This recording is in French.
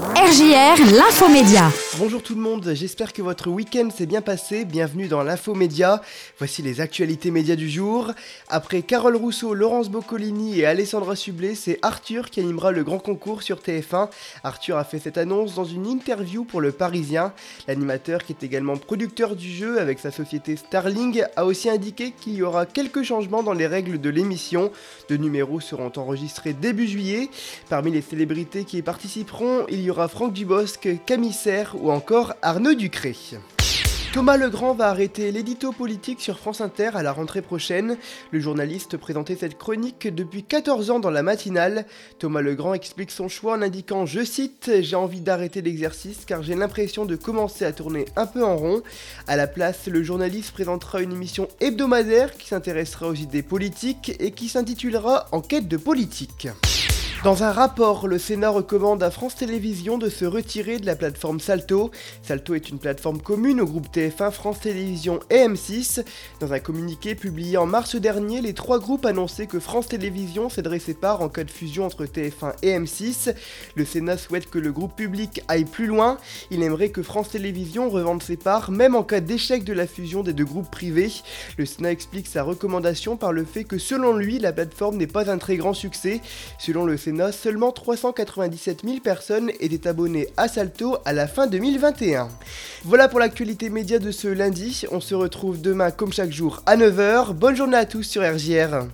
RJR, l'infomédia. Bonjour tout le monde, j'espère que votre week-end s'est bien passé. Bienvenue dans l'infomédia. Voici les actualités médias du jour. Après Carole Rousseau, Laurence Boccolini et Alessandra Sublet, c'est Arthur qui animera le grand concours sur TF1. Arthur a fait cette annonce dans une interview pour Le Parisien. L'animateur, qui est également producteur du jeu avec sa société Starling, a aussi indiqué qu'il y aura quelques changements dans les règles de l'émission. Deux numéros seront enregistrés début juillet. Parmi les célébrités qui y participeront, il y aura Franck Dubosc, Camille Serre ou encore Arnaud Ducré. Thomas Legrand va arrêter l'édito politique sur France Inter à la rentrée prochaine. Le journaliste présentait cette chronique depuis 14 ans dans la matinale. Thomas Legrand explique son choix en indiquant, je cite, J'ai envie d'arrêter l'exercice car j'ai l'impression de commencer à tourner un peu en rond. À la place, le journaliste présentera une émission hebdomadaire qui s'intéressera aux idées politiques et qui s'intitulera Enquête de politique. Dans un rapport, le Sénat recommande à France Télévisions de se retirer de la plateforme Salto. Salto est une plateforme commune au groupe TF1, France Télévisions et M6. Dans un communiqué publié en mars dernier, les trois groupes annonçaient que France Télévisions céderait ses parts en cas de fusion entre TF1 et M6. Le Sénat souhaite que le groupe public aille plus loin. Il aimerait que France Télévisions revende ses parts, même en cas d'échec de la fusion des deux groupes privés. Le Sénat explique sa recommandation par le fait que selon lui, la plateforme n'est pas un très grand succès. Selon le Seulement 397 000 personnes étaient abonnées à Salto à la fin 2021. Voilà pour l'actualité média de ce lundi. On se retrouve demain comme chaque jour à 9h. Bonne journée à tous sur RJR.